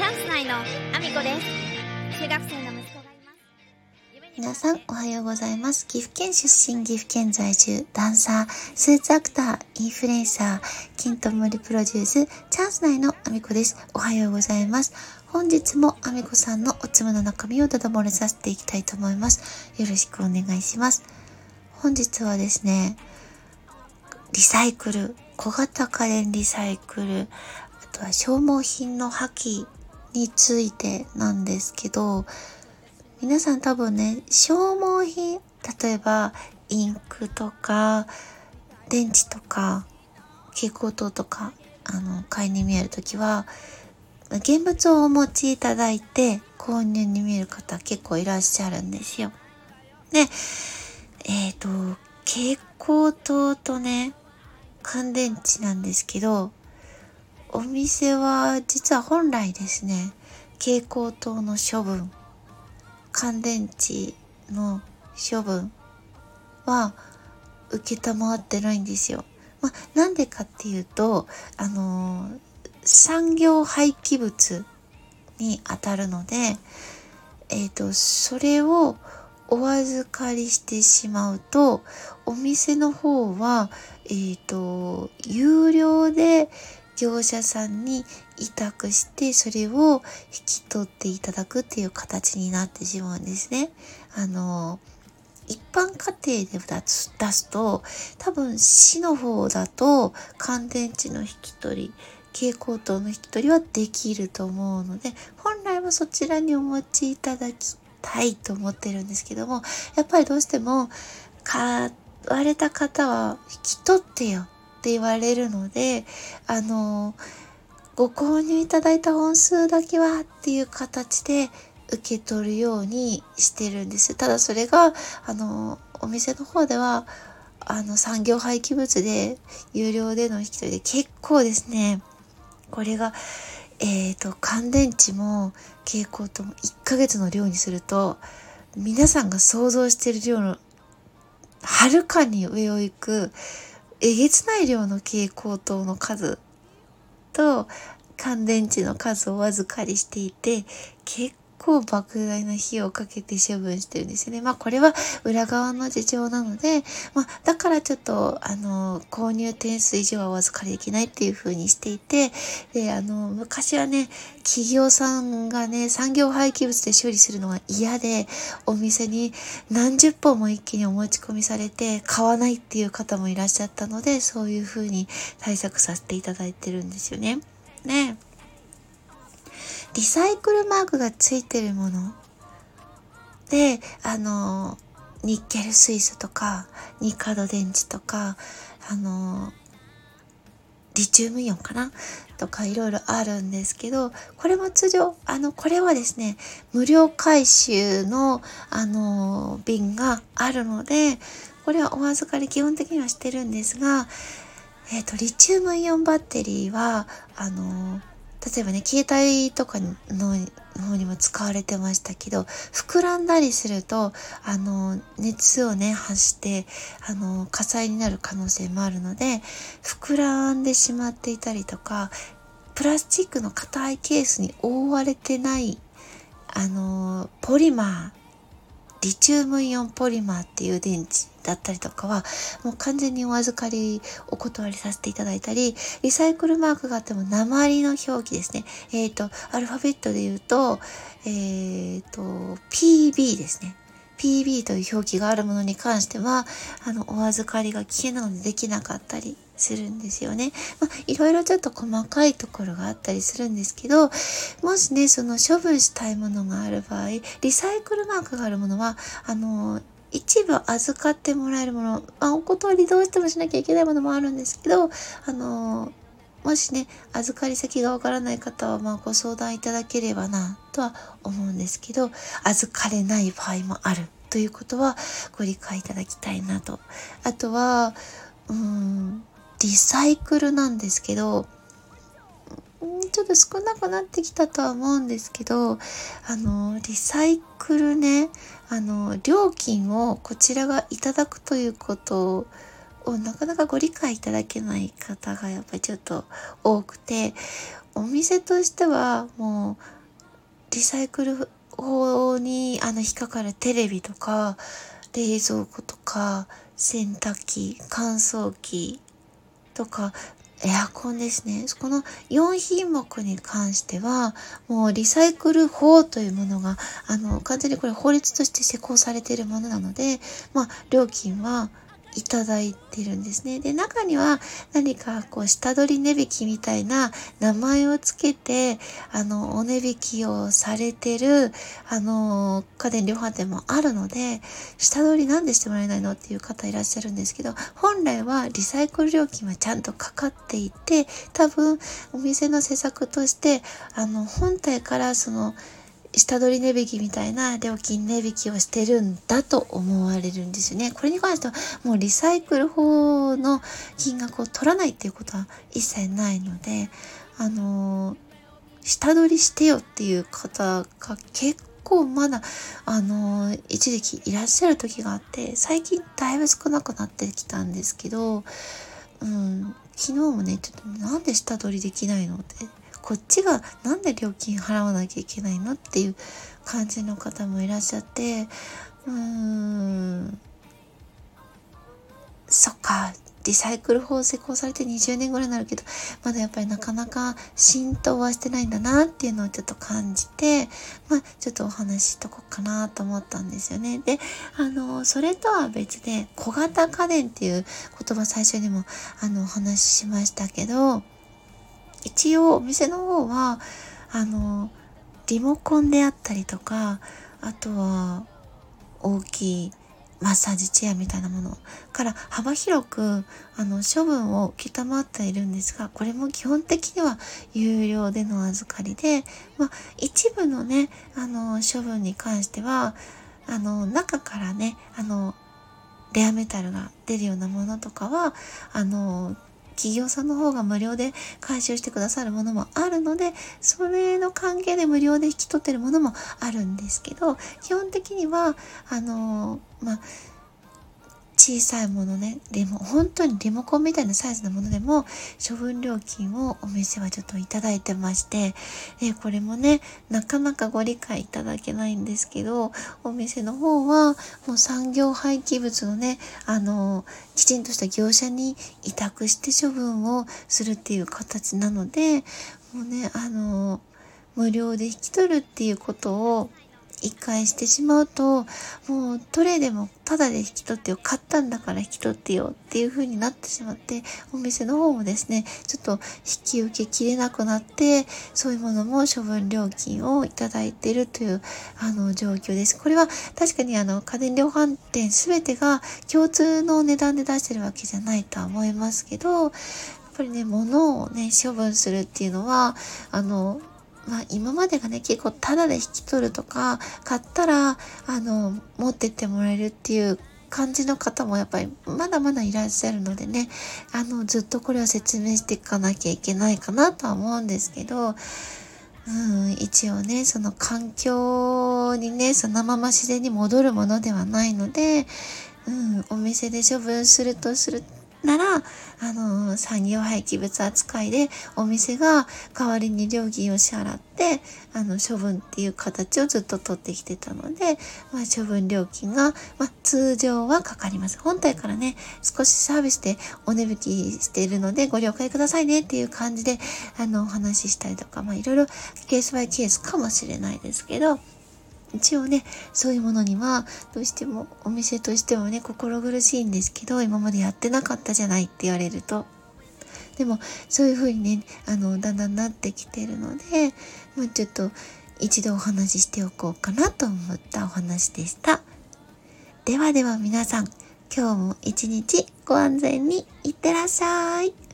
チャンス内のアミコです中学生の息子がいます皆さんおはようございます。岐阜県出身、岐阜県在住、ダンサー、スーツアクター、インフルエンサー、金と森プロデュース、チャンス内のアミコです。おはようございます。本日もアミコさんのおつむの中身をだだ漏れさせていきたいと思います。よろしくお願いします。本日はですね、リサイクル、小型家電リサイクル、あとは消耗品の破棄についてなんですけど、皆さん多分ね、消耗品、例えばインクとか、電池とか、蛍光灯とか、あの、買いに見えるときは、現物をお持ちいただいて購入に見える方結構いらっしゃるんですよ。で、えっ、と、蛍光灯とね、乾電池なんですけど、お店は実は本来ですね、蛍光灯の処分、乾電池の処分は受けたまわってないんですよ。まあ、なんでかっていうと、あのー産業廃棄物に当たるので、えっ、と、それをお預かりしてしまうと、お店の方は、えっ、と、有料で業者さんに委託して、それを引き取っていただくっていう形になってしまうんですね。あの、一般家庭で出す出すと、多分市の方だと乾電池の引き取り、蛍光灯の引き取りはできると思うので、本来はそちらにお持ちいただきたいと思ってるんですけども、やっぱりどうしても、買われた方は引き取ってよって言われるので、あの、ご購入いただいた本数だけはっていう形で受け取るようにしてるんです。ただそれが、あの、お店の方では、あの、産業廃棄物で、有料での引き取りで結構ですね、これが、えっ、と、乾電池も蛍光灯も1ヶ月の量にすると、皆さんが想像している量の、はるかに上を行く、えげつない量の蛍光灯の数と、乾電池の数をお預かりしていて、結構莫大な費用をかけて処分してるんですよね。まあこれは裏側の事情なので、まあだからちょっとあの購入点数以上はお預かりできないっていう風にしていて、であの昔はね、企業さんがね、産業廃棄物で処理するのが嫌で、お店に何十本も一気にお持ち込みされて買わないっていう方もいらっしゃったので、そういう風に対策させていただいてるんですよね。ねリサイクルマークがついてるもの。で、あの、ニッケル水素とか、ニカド電池とか、あの、リチウムイオンかな？とかいろいろあるんですけど、これも通常、あの、これはですね、無料回収の、あの、瓶があるので、これはお預かり基本的にはしてるんですが、えっ、と、リチウムイオンバッテリーは、あの、例えばね、携帯とかの方にも使われてましたけど、膨らんだりすると、あの、熱をね、発して、あの、火災になる可能性もあるので、膨らんでしまっていたりとか、プラスチックの硬いケースに覆われてない、あの、ポリマー、リチウムイオンポリマーっていう電池だったりとかは、もう完全にお預かりお断りさせていただいたり、リサイクルマークがあっても鉛の表記ですね。えっ、と、アルファベットで言うと、えっ、と、PB ですね。PB という表記があるものに関しては、あの、お預かりが危険なのでできなかったりするんですよね。まあ、いろいろちょっと細かいところがあったりするんですけど、もしね、その処分したいものがある場合、リサイクルマークがあるものは、あの、一部預かってもらえるもの、まあ、お断りどうしてもしなきゃいけないものもあるんですけど、あの、もしね、預かり先がわからない方は、まあ、ご相談いただければな、とは思うんですけど、預かれない場合もある。ということは、ご理解いただきたいなと。あとは、うん、リサイクルなんですけど、ちょっと少なくなってきたとは思うんですけど、あの、リサイクルね、あの、料金をこちらがいただくということをなかなかご理解いただけない方がやっぱりちょっと多くて、お店としてはもうリサイクル法にあの引っかかるテレビとか冷蔵庫とか洗濯機乾燥機とかエアコンですね。この4品目に関しては、もうリサイクル法というものが、あの、完全にこれ法律として施行されているものなので、まあ、料金はいただいてるんですね。で、中には何かこう下取り値引きみたいな名前をつけて、あの、お値引きをされてる、あの、家電量販店もあるので、下取りなんでしてもらえないのっていう方いらっしゃるんですけど、本来はリサイクル料金はちゃんとかかっていて、多分お店の施策として、あの、本体からその、下取り値引きみたいな料金値引きをしてるんだと思われるんですよね。これに関してはもうリサイクル法の金額を取らないっていうことは一切ないので、あのー、下取りしてよっていう方が結構まだ、あのー、一時期いらっしゃる時があって、最近だいぶ少なくなってきたんですけど、うん、昨日もね、ちょっとなんで下取りできないのってこっちがなんで料金払わなきゃいけないのっていう感じの方もいらっしゃってうーんそっかリサイクル法施行されて20年ぐらいになるけどまだやっぱりなかなか浸透はしてないんだなっていうのをちょっと感じてまあちょっとお話ししとこうかなと思ったんですよね。であのそれとは別で小型家電っていう言葉最初にもあのお話ししましたけど一応お店の方はあのリモコンであったりとかあとは大きいマッサージチェアみたいなものから幅広くあの処分を承っているんですがこれも基本的には有料での預かりで、まあ、一部のねあの処分に関してはあの中からねあのレアメタルが出るようなものとかはあの企業さんの方が無料で回収してくださるものもあるので、それの関係で無料で引き取ってるものもあるんですけど、基本的には、あのまあ、小さいものね、でも本当にリモコンみたいなサイズのものでも処分料金をお店はちょっといただいてまして、えこれもね、なかなかご理解いただけないんですけど、お店の方はもう産業廃棄物のね、あの、きちんとした業者に委託して処分をするっていう形なので、もうね、あの、無料で引き取るっていうことを一回してしまうと、もうトレイでもタダで引き取ってよ、買ったんだから引き取ってよっていう風になってしまって、お店の方もですね、ちょっと引き受けきれなくなって、そういうものも処分料金をいただいているという、あの、状況です。これは確かにあの、家電量販店すべてが共通の値段で出してるわけじゃないとは思いますけど、やっぱりね、物をね、処分するっていうのは、あの、まあ今までがね、結構タダで引き取るとか、買ったら、あの、持ってってもらえるっていう感じの方もやっぱりまだまだいらっしゃるのでね、あの、ずっとこれを説明していかなきゃいけないかなとは思うんですけど、うん、一応ね、その環境にね、そのまま自然に戻るものではないので、うん、お店で処分するとするなら、あの、産業廃棄物扱いでお店が代わりに料金を支払って、あの、処分っていう形をずっと取ってきてたので、まあ、処分料金が、まあ、通常はかかります。本体からね、少しサービスでお値引きしているのでご了解くださいねっていう感じで、あの、お話ししたりとか、まあ、いろいろケースバイケースかもしれないですけど、一応ね、そういうものには、どうしてもお店としてはね、心苦しいんですけど、今までやってなかったじゃないって言われると。でも、そういう風にね、あの、だんだんなってきてるので、まあ、ちょっと一度お話ししておこうかなと思ったお話でした。ではでは皆さん、今日も一日ご安全にいってらっしゃい。